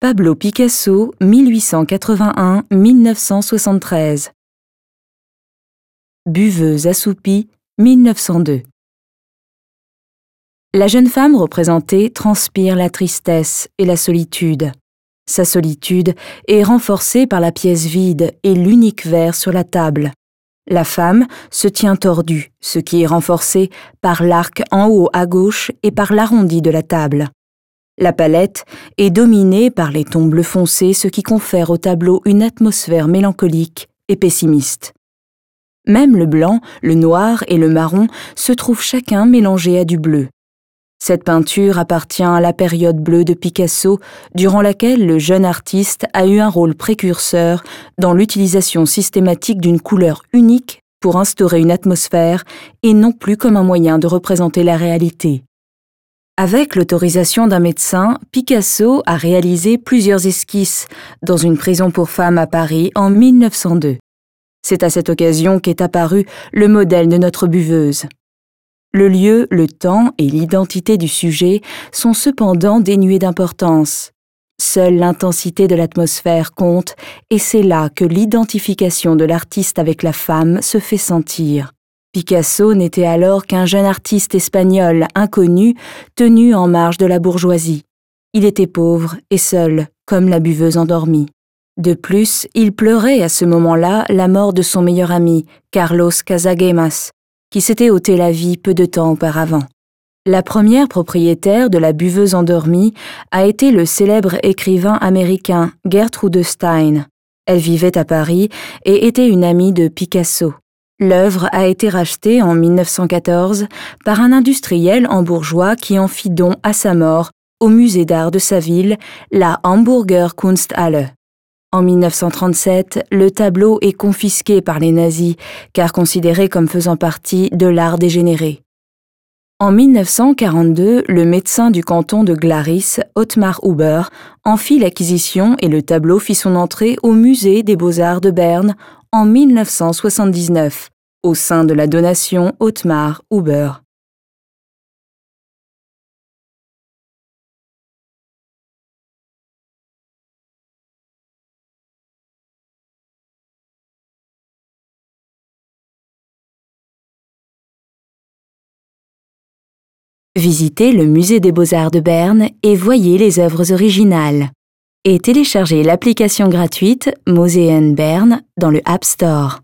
Pablo Picasso, 1881-1973. Buveuse assoupie, 1902. La jeune femme représentée transpire la tristesse et la solitude. Sa solitude est renforcée par la pièce vide et l'unique verre sur la table. La femme se tient tordue, ce qui est renforcé par l'arc en haut à gauche et par l'arrondi de la table. La palette est dominée par les tons bleu foncé, ce qui confère au tableau une atmosphère mélancolique et pessimiste. Même le blanc, le noir et le marron se trouvent chacun mélangés à du bleu. Cette peinture appartient à la période bleue de Picasso, durant laquelle le jeune artiste a eu un rôle précurseur dans l'utilisation systématique d'une couleur unique pour instaurer une atmosphère et non plus comme un moyen de représenter la réalité. Avec l'autorisation d'un médecin, Picasso a réalisé plusieurs esquisses dans une prison pour femmes à Paris en 1902. C'est à cette occasion qu'est apparu le modèle de notre buveuse. Le lieu, le temps et l'identité du sujet sont cependant dénués d'importance. Seule l'intensité de l'atmosphère compte et c'est là que l'identification de l'artiste avec la femme se fait sentir. Picasso n'était alors qu'un jeune artiste espagnol inconnu tenu en marge de la bourgeoisie. Il était pauvre et seul, comme la buveuse endormie. De plus, il pleurait à ce moment-là la mort de son meilleur ami, Carlos Casagemas, qui s'était ôté la vie peu de temps auparavant. La première propriétaire de la buveuse endormie a été le célèbre écrivain américain Gertrude Stein. Elle vivait à Paris et était une amie de Picasso. L'œuvre a été rachetée en 1914 par un industriel hambourgeois qui en fit don à sa mort au musée d'art de sa ville, la Hamburger Kunsthalle. En 1937, le tableau est confisqué par les nazis, car considéré comme faisant partie de l'art dégénéré. En 1942, le médecin du canton de Glaris, Ottmar Huber, en fit l'acquisition et le tableau fit son entrée au musée des beaux-arts de Berne en 1979, au sein de la donation Ottmar Huber. Visitez le musée des beaux-arts de Berne et voyez les œuvres originales. Et téléchargez l'application gratuite Museen Berne dans le App Store.